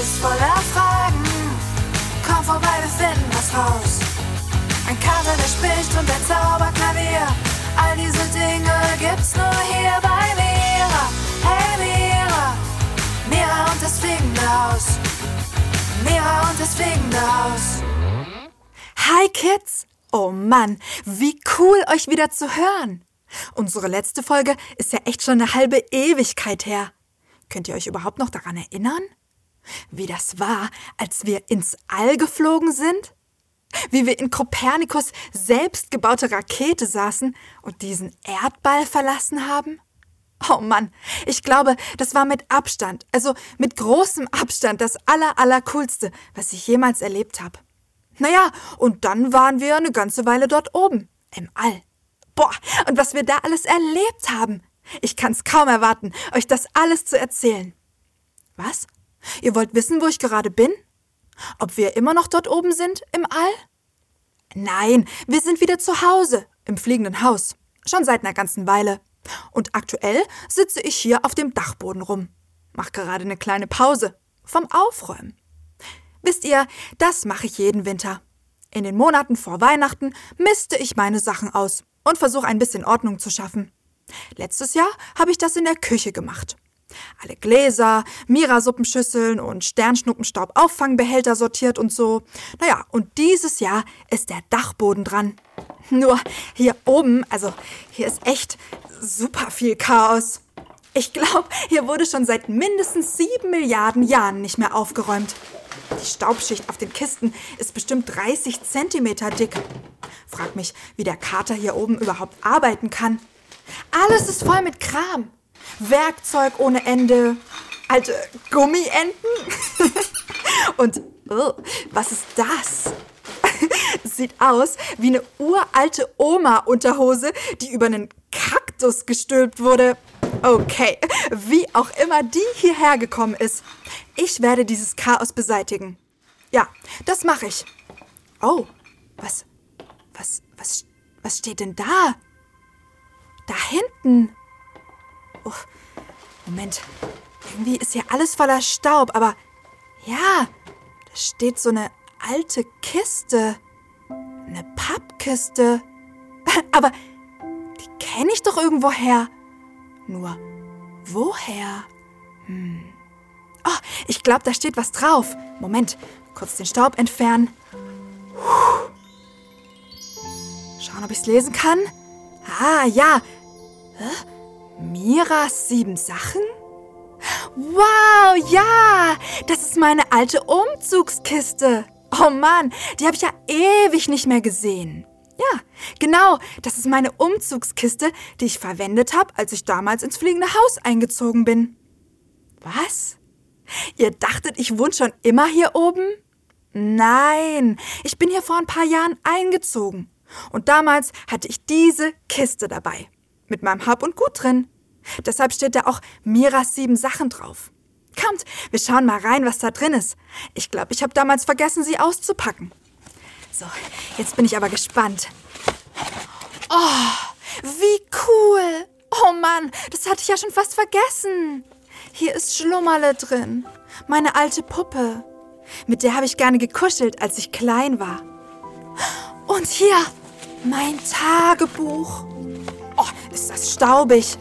ist voller Fragen. Komm vorbei, wir finden was raus. Ein Kater, der spricht und ein Zauberklavier. All diese Dinge gibt's nur hier bei Mira. Hey Mira, Mira und das fliegende Haus. Mira und das fliegende Haus. Hi Kids! Oh Mann, wie cool euch wieder zu hören. Unsere letzte Folge ist ja echt schon eine halbe Ewigkeit her. Könnt ihr euch überhaupt noch daran erinnern? Wie das war, als wir ins All geflogen sind? Wie wir in Kopernikus selbstgebaute Rakete saßen und diesen Erdball verlassen haben? Oh Mann, ich glaube, das war mit Abstand, also mit großem Abstand das aller, aller coolste, was ich jemals erlebt habe. Naja, und dann waren wir eine ganze Weile dort oben, im All. Boah, und was wir da alles erlebt haben. Ich kann's kaum erwarten, euch das alles zu erzählen. Was? Ihr wollt wissen, wo ich gerade bin? Ob wir immer noch dort oben sind, im All? Nein, wir sind wieder zu Hause, im fliegenden Haus. Schon seit einer ganzen Weile. Und aktuell sitze ich hier auf dem Dachboden rum. Mach gerade eine kleine Pause vom Aufräumen. Wisst ihr, das mache ich jeden Winter. In den Monaten vor Weihnachten misste ich meine Sachen aus und versuche ein bisschen Ordnung zu schaffen. Letztes Jahr habe ich das in der Küche gemacht. Alle Gläser, Mira-Suppenschüsseln und Sternschnuppenstaub-Auffangbehälter sortiert und so. Naja, und dieses Jahr ist der Dachboden dran. Nur hier oben, also hier ist echt super viel Chaos. Ich glaube, hier wurde schon seit mindestens sieben Milliarden Jahren nicht mehr aufgeräumt. Die Staubschicht auf den Kisten ist bestimmt 30 Zentimeter dick. Frag mich, wie der Kater hier oben überhaupt arbeiten kann. Alles ist voll mit Kram. Werkzeug ohne Ende, alte Gummienten. Und oh, was ist das? Sieht aus wie eine uralte Oma-Unterhose, die über einen Kaktus gestülpt wurde. Okay, wie auch immer die hierher gekommen ist. Ich werde dieses Chaos beseitigen. Ja, das mache ich. Oh, was, was, was, was steht denn da? Da hinten. Oh, Moment. Irgendwie ist hier alles voller Staub, aber ja, da steht so eine alte Kiste. Eine Pappkiste. Aber die kenne ich doch irgendwoher. Nur woher? Hm. Oh, ich glaube, da steht was drauf. Moment, kurz den Staub entfernen. Schauen, ob ich es lesen kann. Ah, ja. Hä? Miras sieben Sachen? Wow, ja! Das ist meine alte Umzugskiste. Oh Mann, die habe ich ja ewig nicht mehr gesehen. Ja, genau, das ist meine Umzugskiste, die ich verwendet habe, als ich damals ins fliegende Haus eingezogen bin. Was? Ihr dachtet, ich wohne schon immer hier oben? Nein, ich bin hier vor ein paar Jahren eingezogen. Und damals hatte ich diese Kiste dabei. Mit meinem Hab und Gut drin. Deshalb steht da auch Miras sieben Sachen drauf. Kommt, wir schauen mal rein, was da drin ist. Ich glaube, ich habe damals vergessen, sie auszupacken. So, jetzt bin ich aber gespannt. Oh, wie cool. Oh Mann, das hatte ich ja schon fast vergessen. Hier ist Schlummerle drin. Meine alte Puppe. Mit der habe ich gerne gekuschelt, als ich klein war. Und hier mein Tagebuch. Oh, ist das staubig.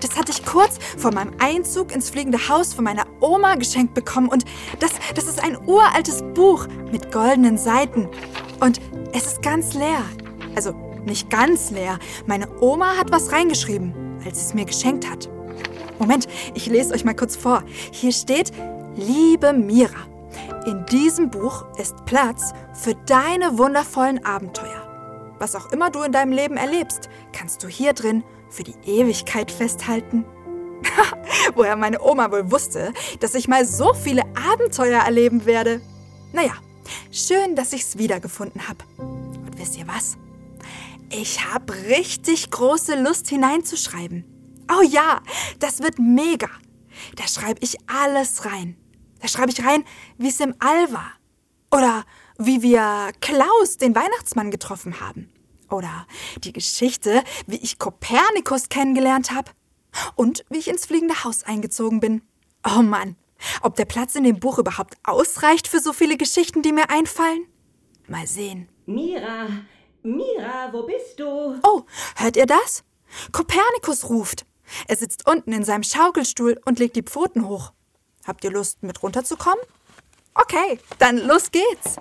Das hatte ich kurz vor meinem Einzug ins fliegende Haus von meiner Oma geschenkt bekommen. Und das, das ist ein uraltes Buch mit goldenen Seiten. Und es ist ganz leer. Also nicht ganz leer. Meine Oma hat was reingeschrieben, als sie es mir geschenkt hat. Moment, ich lese euch mal kurz vor. Hier steht, liebe Mira, in diesem Buch ist Platz für deine wundervollen Abenteuer. Was auch immer du in deinem Leben erlebst, kannst du hier drin für die Ewigkeit festhalten. Woher meine Oma wohl wusste, dass ich mal so viele Abenteuer erleben werde. Naja, schön, dass ich's wiedergefunden habe. Und wisst ihr was? Ich habe richtig große Lust hineinzuschreiben. Oh ja, das wird mega. Da schreibe ich alles rein. Da schreibe ich rein, wie es im All war. Oder wie wir Klaus, den Weihnachtsmann, getroffen haben. Oder die Geschichte, wie ich Kopernikus kennengelernt habe. Und wie ich ins fliegende Haus eingezogen bin. Oh Mann, Ob der Platz in dem Buch überhaupt ausreicht für so viele Geschichten, die mir einfallen? Mal sehen. Mira, Mira, wo bist du? Oh, hört ihr das? Kopernikus ruft. Er sitzt unten in seinem Schaukelstuhl und legt die Pfoten hoch. Habt ihr Lust, mit runterzukommen? Okay, dann los geht's.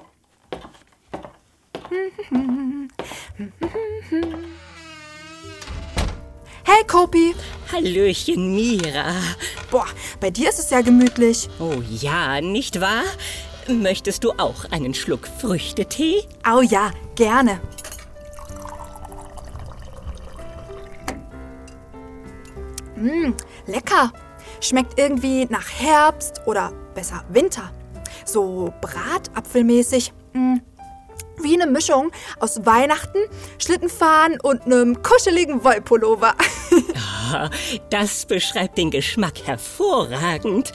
Hey, Kopi. Hallöchen, Mira. Boah, bei dir ist es ja gemütlich. Oh ja, nicht wahr? Möchtest du auch einen Schluck Früchtetee? Oh ja, gerne. Mmm, lecker. Schmeckt irgendwie nach Herbst oder besser Winter. So bratapfelmäßig. Mm, wie eine Mischung aus Weihnachten, Schlittenfahren und einem kuscheligen Wollpullover. Ah, Das beschreibt den Geschmack hervorragend.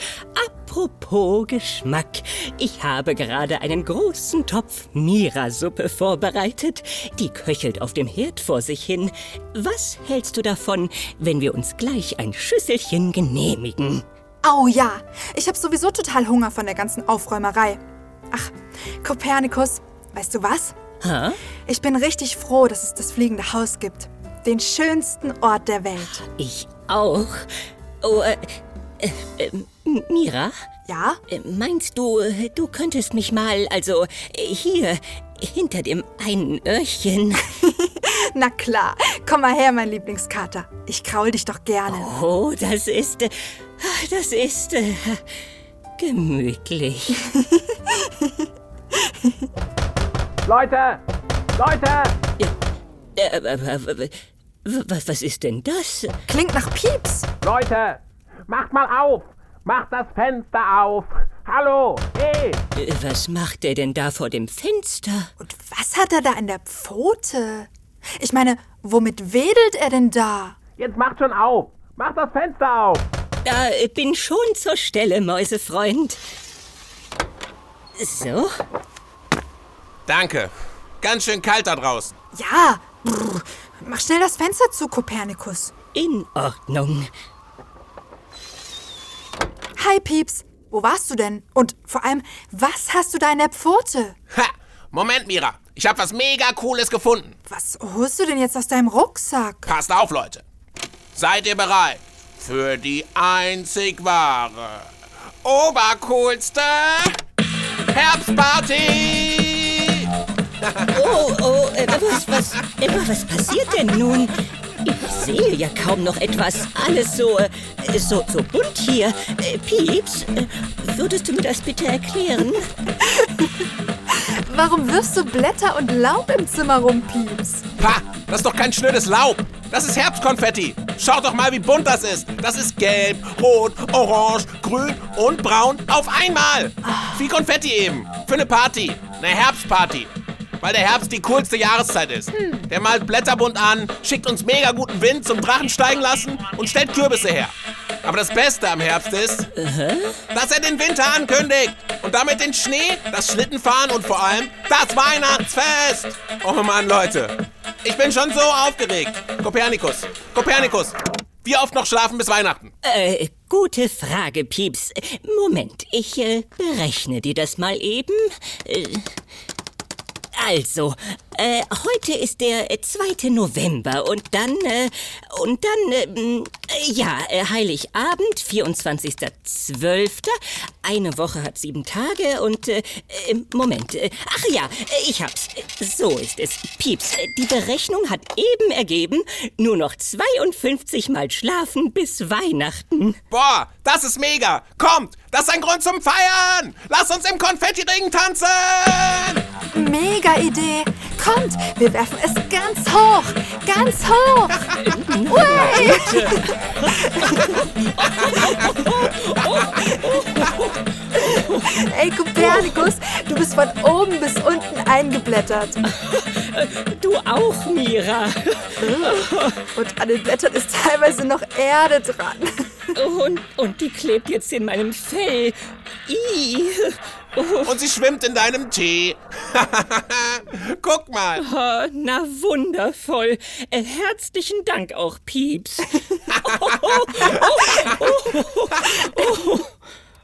Apropos Geschmack. Ich habe gerade einen großen Topf Mira-Suppe vorbereitet. Die köchelt auf dem Herd vor sich hin. Was hältst du davon, wenn wir uns gleich ein Schüsselchen genehmigen? Au ja, ich habe sowieso total Hunger von der ganzen Aufräumerei. Ach, Kopernikus, weißt du was? Hä? Ich bin richtig froh, dass es das fliegende Haus gibt. Den schönsten Ort der Welt. Ich auch. Oh, äh, äh, äh, Mira? Ja? Äh, Meinst du, du könntest mich mal, also hier, hinter dem einen Öhrchen. Na klar. Komm mal her, mein Lieblingskater. Ich kraul dich doch gerne. Oh, das ist, äh, das ist äh, gemütlich. Leute! Leute! Äh, äh, äh, was, was ist denn das? Klingt nach Pieps. Leute! Macht mal auf! Macht das Fenster auf! Hallo! Hey! Was macht er denn da vor dem Fenster? Und was hat er da in der Pfote? Ich meine, womit wedelt er denn da? Jetzt macht schon auf! Macht das Fenster auf! Da bin schon zur Stelle, Mäusefreund. So, Danke. Ganz schön kalt da draußen. Ja, brr, mach schnell das Fenster zu, Kopernikus. in Ordnung. Hi, Pieps. Wo warst du denn? Und vor allem, was hast du da in der Pfote? Ha! Moment, Mira. Ich habe was mega Cooles gefunden. Was holst du denn jetzt aus deinem Rucksack? Passt auf, Leute. Seid ihr bereit für die einzig wahre, obercoolste Herbstparty? Oh, oh, äh, was, was, äh, was passiert denn nun? Ich sehe ja kaum noch etwas. Alles so, äh, so, so bunt hier. Äh, Pieps, äh, würdest du mir das bitte erklären? Warum wirfst du Blätter und Laub im Zimmer rum, Pieps? Ha! Das ist doch kein schnödes Laub. Das ist Herbstkonfetti. Schaut doch mal, wie bunt das ist. Das ist gelb, rot, orange, grün und braun auf einmal. Wie Konfetti eben. Für eine Party. Eine Herbstparty. Weil der Herbst die coolste Jahreszeit ist. Der malt Blätterbunt an, schickt uns mega guten Wind zum Drachen steigen lassen und stellt Kürbisse her. Aber das Beste am Herbst ist, dass er den Winter ankündigt. Und damit den Schnee, das Schlittenfahren und vor allem das Weihnachtsfest. Oh Mann, Leute. Ich bin schon so aufgeregt. Kopernikus, Kopernikus. Wie oft noch schlafen bis Weihnachten? Äh, gute Frage, Pieps. Moment, ich äh, berechne dir das mal eben. Äh, also, äh, heute ist der äh, 2. November und dann, äh, und dann, ähm, äh, ja, äh, Heiligabend, 24.12. Eine Woche hat sieben Tage und, äh, äh, Moment, äh, ach ja, äh, ich hab's. So ist es. Pieps, äh, die Berechnung hat eben ergeben, nur noch 52 Mal schlafen bis Weihnachten. Boah, das ist mega. Kommt, das ist ein Grund zum Feiern. Lass uns im Konfetti-Ring tanzen. Mega Idee. Kommt, wir werfen es ganz hoch. Ganz hoch. Ui. Ey, Kopernikus, du bist von oben bis unten eingeblättert. Du auch, Mira. Und an den Blättern ist teilweise noch Erde dran. Und, und die klebt jetzt in meinem Fell. I. Und sie schwimmt in deinem Tee. Guck mal. Oh, na wundervoll. Äh, herzlichen Dank auch, Pieps.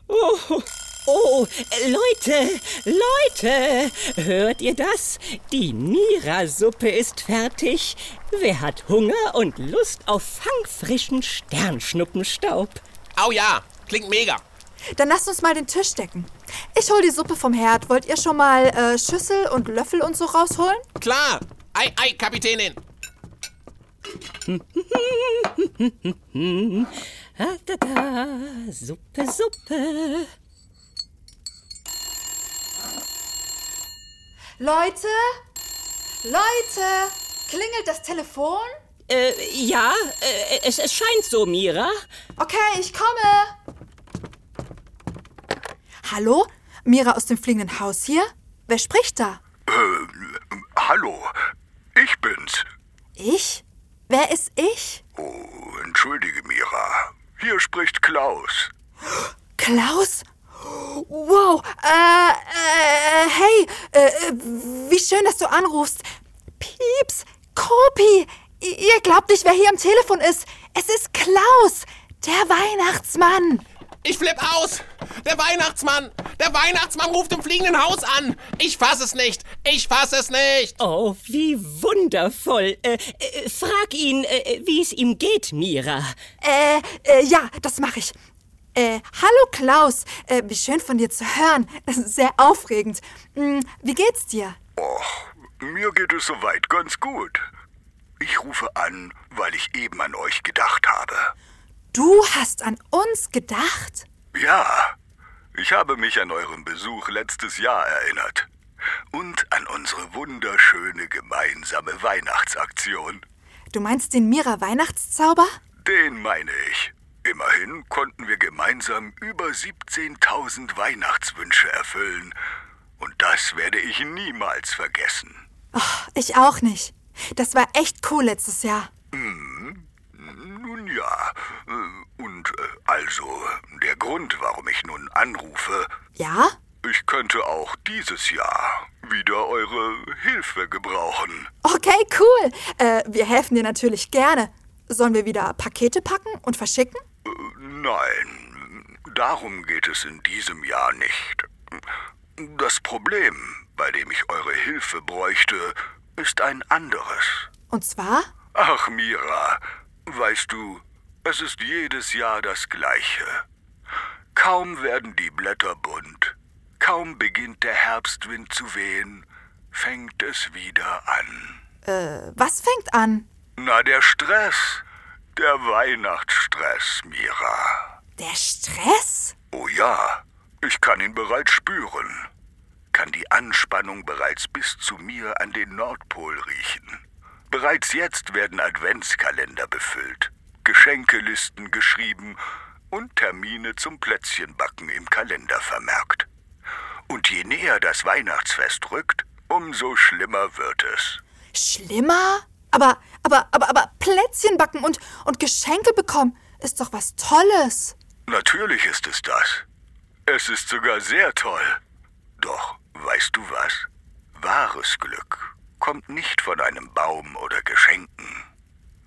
Oh, oh, Leute, Leute, hört ihr das? Die Mira-Suppe ist fertig. Wer hat Hunger und Lust auf fangfrischen Sternschnuppenstaub? Au ja, klingt mega. Dann lasst uns mal den Tisch decken. Ich hol die Suppe vom Herd. Wollt ihr schon mal äh, Schüssel und Löffel und so rausholen? Klar. Ei, ei, Kapitänin. Ah, da, da, Suppe, Suppe. Leute? Leute? Klingelt das Telefon? Äh, ja, äh, es, es scheint so, Mira. Okay, ich komme. Hallo? Mira aus dem fliegenden Haus hier? Wer spricht da? Äh, hallo, ich bin's. Ich? Wer ist ich? Oh, entschuldige, Mira. Hier spricht Klaus. Klaus? Wow, äh, äh, hey, äh, wie schön, dass du anrufst. Pieps, Kopi, ihr glaubt nicht, wer hier am Telefon ist. Es ist Klaus, der Weihnachtsmann. Ich flipp aus! Der Weihnachtsmann! Der Weihnachtsmann ruft im fliegenden Haus an! Ich fass es nicht! Ich fass es nicht! Oh, wie wundervoll. Äh, äh, frag ihn, äh, wie es ihm geht, Mira. Äh, äh, ja, das mache ich. Äh, hallo Klaus, äh, wie schön von dir zu hören. Sehr aufregend. Hm, wie geht's dir? Och, mir geht es soweit ganz gut. Ich rufe an, weil ich eben an euch gedacht habe. Du hast an uns gedacht? Ja, ich habe mich an euren Besuch letztes Jahr erinnert. Und an unsere wunderschöne gemeinsame Weihnachtsaktion. Du meinst den Mira Weihnachtszauber? Den meine ich. Immerhin konnten wir gemeinsam über 17.000 Weihnachtswünsche erfüllen. Und das werde ich niemals vergessen. Oh, ich auch nicht. Das war echt cool letztes Jahr. Nun ja, äh, und äh, also der Grund, warum ich nun anrufe, Ja? ich könnte auch dieses Jahr wieder eure Hilfe gebrauchen. Okay, cool. Äh, wir helfen dir natürlich gerne. Sollen wir wieder Pakete packen und verschicken? Nein, darum geht es in diesem Jahr nicht. Das Problem, bei dem ich eure Hilfe bräuchte, ist ein anderes. Und zwar? Ach, Mira, weißt du, es ist jedes Jahr das Gleiche. Kaum werden die Blätter bunt, kaum beginnt der Herbstwind zu wehen, fängt es wieder an. Äh, was fängt an? Na, der Stress. Der Weihnachtsstress, Mira. Der Stress? Oh ja, ich kann ihn bereits spüren. Kann die Anspannung bereits bis zu mir an den Nordpol riechen. Bereits jetzt werden Adventskalender befüllt, Geschenkelisten geschrieben und Termine zum Plätzchenbacken im Kalender vermerkt. Und je näher das Weihnachtsfest rückt, umso schlimmer wird es. Schlimmer? Aber, aber, aber, aber Plätzchen backen und, und Geschenke bekommen ist doch was Tolles. Natürlich ist es das. Es ist sogar sehr toll. Doch, weißt du was? Wahres Glück kommt nicht von einem Baum oder Geschenken.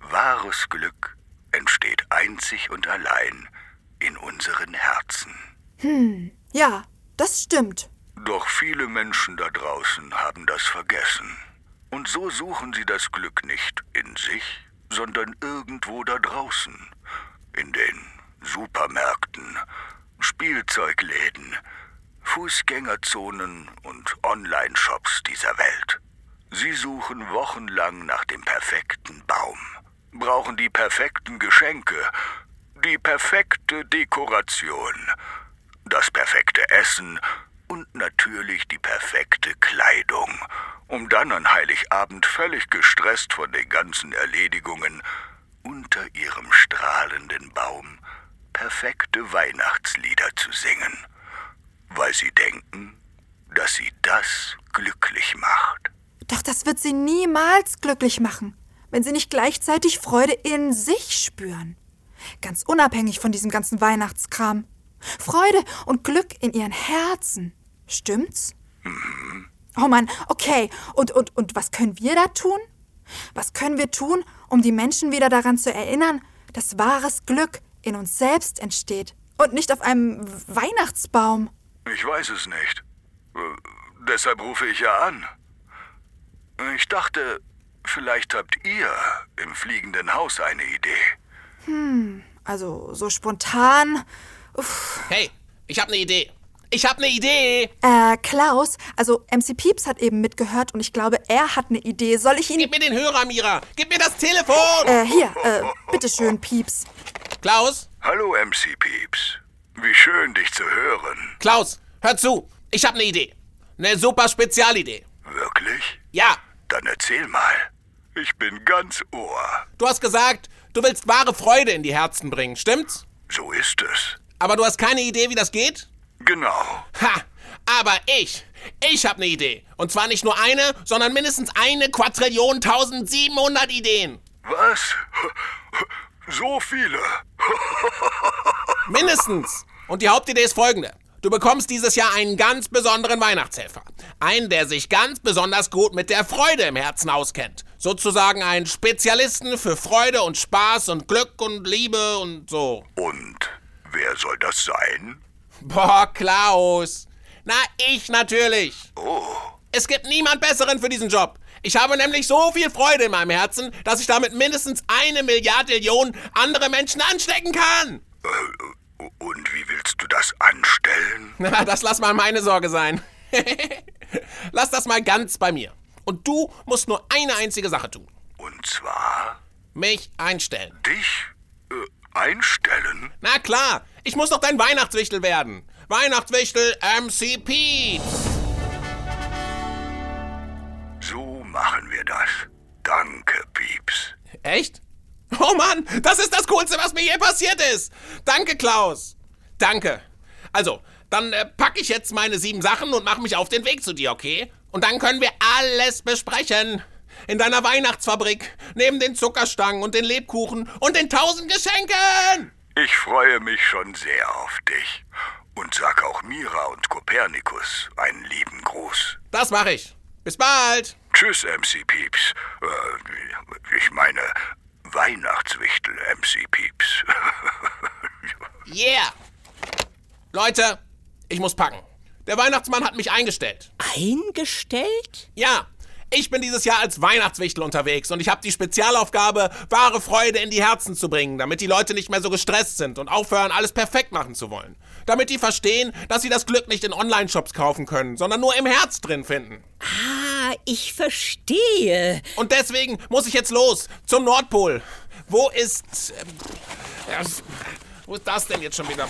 Wahres Glück entsteht einzig und allein in unseren Herzen. Ja, das stimmt. Doch viele Menschen da draußen haben das vergessen. Und so suchen sie das Glück nicht in sich, sondern irgendwo da draußen. In den Supermärkten, Spielzeugläden, Fußgängerzonen und Online-Shops dieser Welt. Sie suchen wochenlang nach dem perfekten Baum, brauchen die perfekten Geschenke, die perfekte Dekoration, das perfekte Essen und natürlich die perfekte Kleidung, um dann an Heiligabend völlig gestresst von den ganzen Erledigungen unter ihrem strahlenden Baum perfekte Weihnachtslieder zu singen, weil sie denken, dass sie das glücklich macht. Doch das wird sie niemals glücklich machen, wenn sie nicht gleichzeitig Freude in sich spüren. Ganz unabhängig von diesem ganzen Weihnachtskram. Freude und Glück in ihren Herzen. Stimmt's? Oh Mann, okay. Und, und, und was können wir da tun? Was können wir tun, um die Menschen wieder daran zu erinnern, dass wahres Glück in uns selbst entsteht Und nicht auf einem Weihnachtsbaum. Ich weiß es nicht. Äh, deshalb rufe ich ja an. Ich dachte, vielleicht habt ihr im fliegenden Haus eine Idee. Also so spontan. Uff. Hey, ich habe eine Idee. Ich habe eine Idee. Äh, Klaus, also MC Pieps hat eben mitgehört und ich glaube, er hat eine Idee. Soll ich ihn. Gib mir den Hörer, Mira. Gib mir das Telefon. Äh, hier, äh, bitteschön, Pieps. Klaus, Hallo MC Pieps. Wie schön, dich zu hören. Klaus, hör zu. Ich habe eine Idee. Eine super Spezialidee. Wirklich? Ja, Dann erzähl mal. Ich bin ganz Ohr. du hast gesagt, du willst wahre Freude in die Herzen bringen, stimmt's? So ist es. Aber du hast keine Idee, wie das geht? Genau. Ha! Aber ich, ich habe eine Idee. Und zwar nicht nur eine, sondern mindestens eine Quadrillion 1700 Ideen. Was? So viele? Mindestens. Und die Hauptidee ist folgende. Du bekommst dieses Jahr einen ganz besonderen Weihnachtshelfer. Einen, der sich ganz besonders gut mit der Freude im Herzen auskennt. Sozusagen einen Spezialisten für Freude und Spaß und Glück und Liebe und so. Und wer soll das sein? Boah, Klaus. Na, ich natürlich. Oh, Es gibt niemand Besseren für diesen Job. Ich habe nämlich so viel Freude in meinem Herzen, dass ich damit mindestens eine Milliardillion andere Menschen anstecken kann. äh, und wie willst du das anstellen? Na, das lass mal meine Sorge sein. lass das mal ganz bei mir. Und du musst nur eine einzige Sache tun. Und zwar Mich einstellen. dich äh, einstellen? Na klar, ich muss doch dein Weihnachtswichtel werden. Weihnachtswichtel MC Pete. So machen wir das. Danke, Pieps. Echt? Oh Mann, das ist das Coolste, was mir je passiert ist. Danke, Klaus. Danke. Also, dann äh, packe ich jetzt meine sieben Sachen und mache mich auf den Weg zu dir, okay? Und dann können wir alles besprechen. In deiner Weihnachtsfabrik, neben den Zuckerstangen und den Lebkuchen und den tausend Geschenken. Ich freue mich schon sehr auf dich. Und sag auch Mira und Kopernikus einen lieben Gruß. Das mache ich. Bis bald. Tschüss, MC Pieps. Äh, ich meine, Weihnachtswichtel, MC Pieps. Yeah. Leute, ich muss packen. Der Weihnachtsmann hat mich eingestellt. Eingestellt? Ja, ich bin dieses Jahr als Weihnachtswichtel unterwegs und ich habe die Spezialaufgabe, wahre Freude in die Herzen zu bringen, damit die Leute nicht mehr so gestresst sind und aufhören, alles perfekt machen zu wollen. Damit die verstehen, dass sie das Glück nicht in Online-Shops kaufen können, sondern nur im Herz drin finden. Ah, ich verstehe. Und deswegen muss ich jetzt los zum Nordpol. Wo ist. Ja, wo ist das denn jetzt schon wieder?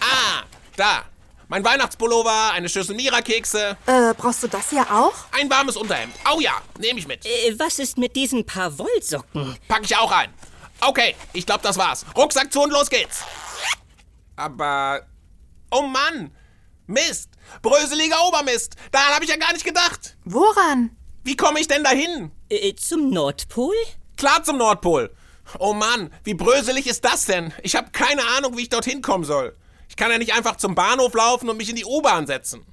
Ah, da. Mein Weihnachtspullover, eine Schüssel Mira-Kekse, Äh, brauchst du das hier auch? ein warmes Unterhemd. Oh ja, nehme ich mit. Äh, was ist mit diesen paar Wollsocken? Pack ich auch ein. Okay, ich glaube, das war's. Rucksack zu und los geht's. Aber. Oh Mann! Mist! Bröseliger Obermist! Daran habe ich ja gar nicht gedacht. Woran? Wie komme ich denn dahin? Äh, zum Nordpol? Klar zum Nordpol. Oh Mann, wie bröselig ist das denn? Ich habe keine Ahnung, wie ich dorthin kommen soll. Ich kann ja nicht einfach zum Bahnhof laufen und mich in die U-Bahn setzen.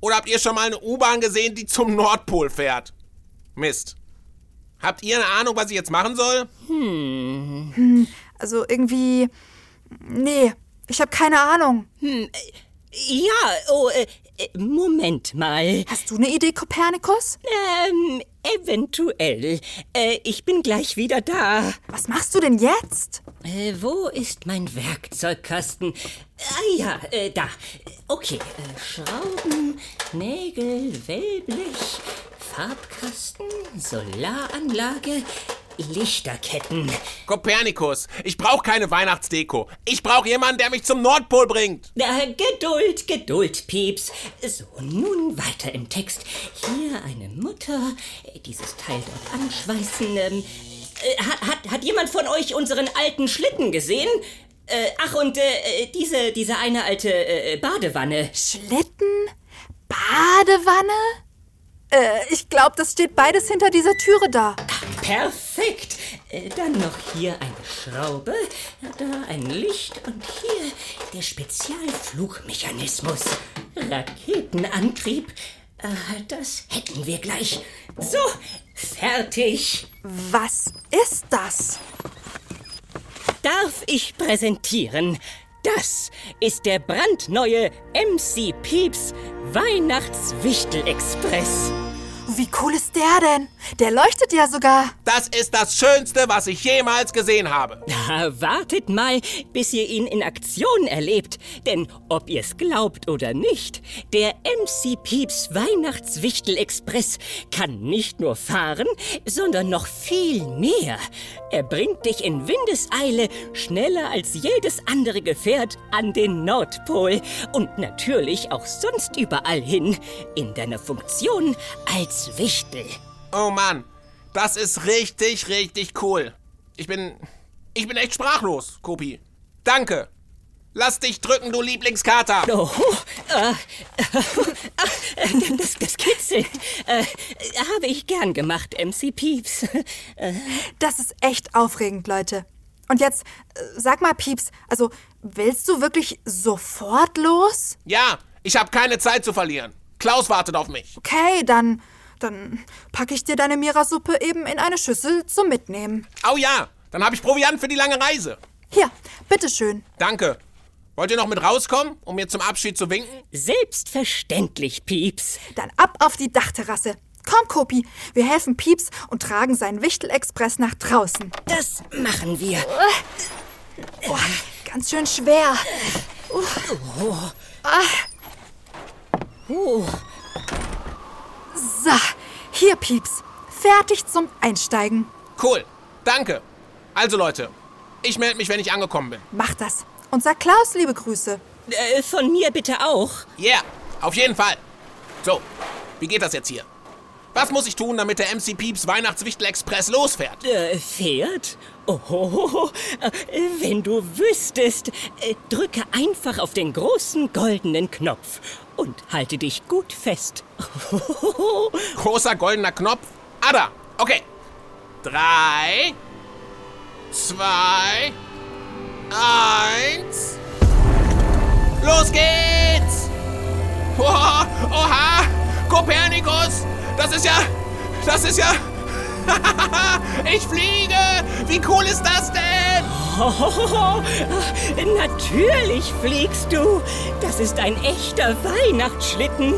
Oder habt ihr schon mal eine U-Bahn gesehen, die zum Nordpol fährt? Mist. Habt ihr eine Ahnung, was ich jetzt machen soll? Also irgendwie. Nee, ich habe keine Ahnung. Ja, oh, äh, äh, Moment mal. Hast du eine Idee, Kopernikus? Ähm, eventuell. Äh, ich bin gleich wieder da. Was machst du denn jetzt? Äh, wo ist mein Werkzeugkasten? Ah ja, äh, da. Okay, äh, Schrauben, Nägel, Wellblech, Farbkasten, Solaranlage, Lichterketten. Kopernikus, ich brauche keine Weihnachtsdeko. Ich brauche jemanden, der mich zum Nordpol bringt. Na, Geduld, Geduld, Pieps. So, nun weiter im Text. Hier eine Mutter, äh, dieses Teil dort anschweißen. Ähm, äh, hat, hat, hat jemand von euch unseren alten Schlitten gesehen? Äh, ach, und äh, diese, diese eine alte äh, Badewanne. Schlitten? Badewanne? Äh, ich glaube, das steht beides hinter dieser Türe da. Perfekt. Äh, Dann noch hier eine Schraube, da ein Licht und hier der Spezialflugmechanismus. Raketenantrieb. Äh, Das hätten wir gleich. So, fertig. Was ist das? darf ich präsentieren. Das ist der brandneue MC Pieps Weihnachtswichtel-Express. Wie cool ist der denn? Der leuchtet ja sogar. Das ist das Schönste, was ich jemals gesehen habe. Na, wartet mal, bis ihr ihn in Aktion erlebt. Denn ob ihr's glaubt oder nicht, der MC Pieps Weihnachtswichtel-Express kann nicht nur fahren, sondern noch viel mehr. Er bringt dich in Windeseile schneller als jedes andere Gefährt an den Nordpol und natürlich auch sonst überall hin in deiner Funktion als Wichtel. Oh Mann, das ist richtig, richtig cool. Ich bin. Ich bin echt sprachlos, Kopi. Danke. Lass dich drücken, du Lieblingskater. Oh, äh, äh, das, das Kitzeln äh, habe ich gern gemacht, MC Pieps. Äh, Das ist echt aufregend, Leute. Und jetzt, äh, sag mal, Pieps, also willst du wirklich sofort los? Ja, ich habe keine Zeit zu verlieren. Klaus wartet auf mich. Okay, dann, dann packe ich dir deine Mira-Suppe eben in eine Schüssel zum Mitnehmen. Oh ja, dann habe ich Proviant für die lange Reise. Hier, bitteschön. Danke. Wollt ihr noch mit rauskommen, um mir zum Abschied zu winken? Selbstverständlich, Pieps. Dann ab auf die Dachterrasse. Komm, Kopi, wir helfen Pieps und tragen seinen Wichtel-Express nach draußen. Das machen wir. Oh, ganz schön schwer. Oh, So, hier, Pieps. Fertig zum Einsteigen. Cool. Danke. Also Leute, ich melde mich, wenn ich angekommen bin. Mach das. Und sag Klaus liebe Grüße. äh, von mir bitte auch. Yeah, auf jeden Fall. So, wie geht das jetzt hier? Was muss ich tun, damit der MC Pieps Weihnachtswichtel-Express losfährt? Äh, fährt? Oh, wenn du wüsstest, äh, drücke einfach auf den großen goldenen Knopf und halte dich gut fest. Großer goldener Knopf. Ah, da. Okay. Drei, zwei, eins. Los geht's! Oha, oha! Kopernikus! Das ist ja. Das ist ja. ich fliege! Wie cool ist das denn? Natürlich fliegst du. Das ist ein echter Weihnachtsschlitten,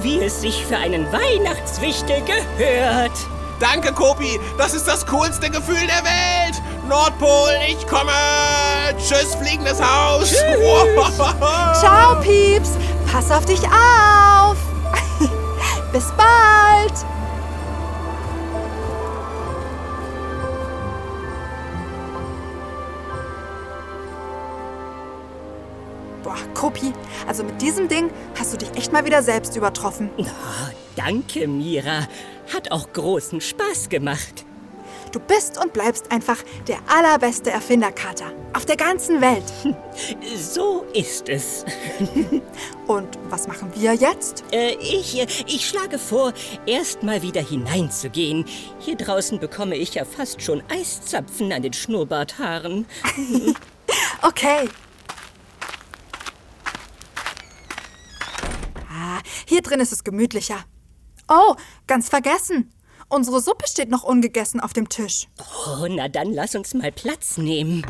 wie es sich für einen Weihnachtswichtel gehört. Danke, Kopi. Das ist das coolste Gefühl der Welt. Nordpol, ich komme. Tschüss, fliegendes Haus. Ciao, Pieps. Pass auf dich auf. Bis bald. Boah, Kopi, also mit diesem Ding hast du dich echt mal wieder selbst übertroffen. Ah, danke, Mira. Hat auch großen Spaß gemacht. Du bist und bleibst einfach der allerbeste Erfinderkater auf der ganzen Welt. So ist es. Und was machen wir jetzt? Äh, ich, ich schlage vor, erst mal wieder hineinzugehen. Hier draußen bekomme ich ja fast schon Eiszapfen an den Schnurrbarthaaren. Okay. Ah, hier drin ist es gemütlicher. Oh, ganz vergessen. Unsere Suppe steht noch ungegessen auf dem Tisch. Oh, na dann lass uns mal Platz nehmen.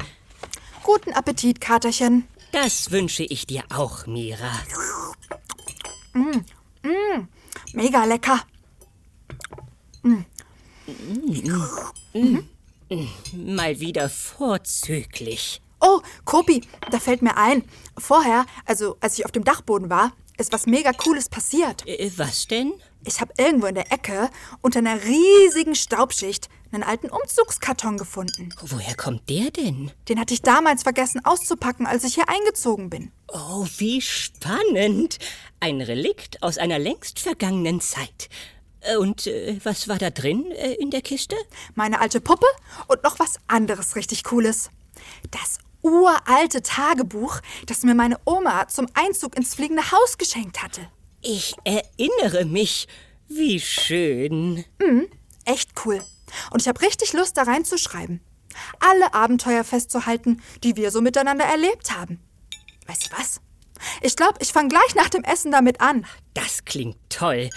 Guten Appetit, Katerchen. Das wünsche ich dir auch, Mira. Mega lecker. Mal wieder vorzüglich. Oh, Kopi, da fällt mir ein. Vorher, also als ich auf dem Dachboden war, ist was mega Cooles passiert. Äh, was denn? Ich habe irgendwo in der Ecke unter einer riesigen Staubschicht einen alten Umzugskarton gefunden. Woher kommt der denn? Den hatte ich damals vergessen auszupacken, als ich hier eingezogen bin. Oh, wie spannend. Ein Relikt aus einer längst vergangenen Zeit. Äh, Und äh, was war da drin äh, in der Kiste? Meine alte Puppe und noch was anderes richtig Cooles. Das uralte Tagebuch, das mir meine Oma zum Einzug ins fliegende Haus geschenkt hatte. Ich erinnere mich. Wie schön. Echt cool. Und ich habe richtig Lust, da reinzuschreiben. Alle Abenteuer festzuhalten, die wir so miteinander erlebt haben. Weißt du was? Ich glaube, ich fange gleich nach dem Essen damit an. Das klingt toll.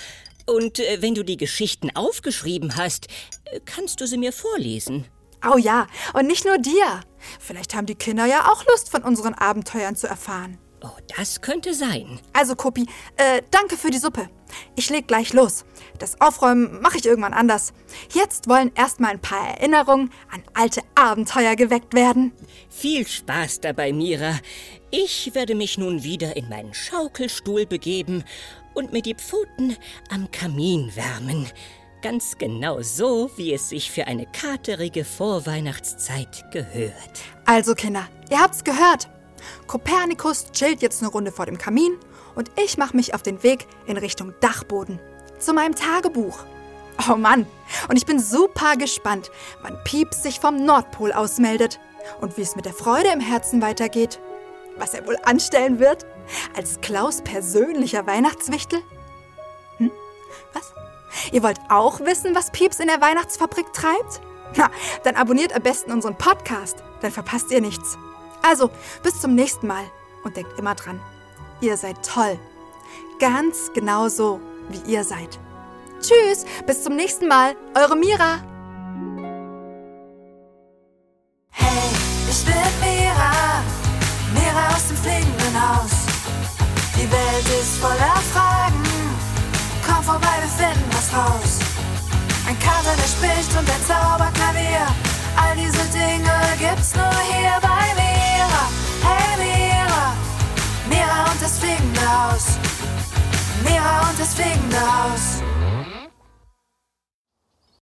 Und äh, wenn du die Geschichten aufgeschrieben hast, äh, kannst du sie mir vorlesen. Oh ja, und nicht nur dir. Vielleicht haben die Kinder ja auch Lust, von unseren Abenteuern zu erfahren. Oh, das könnte sein. Also, Kopi, äh, danke für die Suppe. Ich leg gleich los. Das Aufräumen mache ich irgendwann anders. Jetzt wollen erstmal ein paar Erinnerungen an alte Abenteuer geweckt werden. Viel Spaß dabei, Mira. Ich werde mich nun wieder in meinen Schaukelstuhl begeben und mir die Pfoten am Kamin wärmen. Ganz genau so, wie es sich für eine katerige Vorweihnachtszeit gehört. Also, Kinder, ihr habt's gehört. Kopernikus chillt jetzt eine Runde vor dem Kamin und ich mache mich auf den Weg in Richtung Dachboden. Zu meinem Tagebuch. Oh Mann, und ich bin super gespannt, wann Pieps sich vom Nordpol ausmeldet und wie es mit der Freude im Herzen weitergeht. Was er wohl anstellen wird? Als Klaus persönlicher Weihnachtswichtel? Hm? Was? Ihr wollt auch wissen, was Pieps in der Weihnachtsfabrik treibt? Na, dann abonniert am besten unseren Podcast, dann verpasst ihr nichts. Also, bis zum nächsten Mal und denkt immer dran, ihr seid toll. Ganz genau so, wie ihr seid. Tschüss, bis zum nächsten Mal, eure Mira. Hey, ich bin Mira, Mira aus dem fliegenden Haus. Die Welt ist voller Fragen, komm vorbei, wir finden was raus. Ein Kater, der spricht und ein Zauberklavier, all diese Dinge gibt's nur hier bei Mira. Hey Mira, Mira und das fliegende Haus. Mira und das fliegende Haus.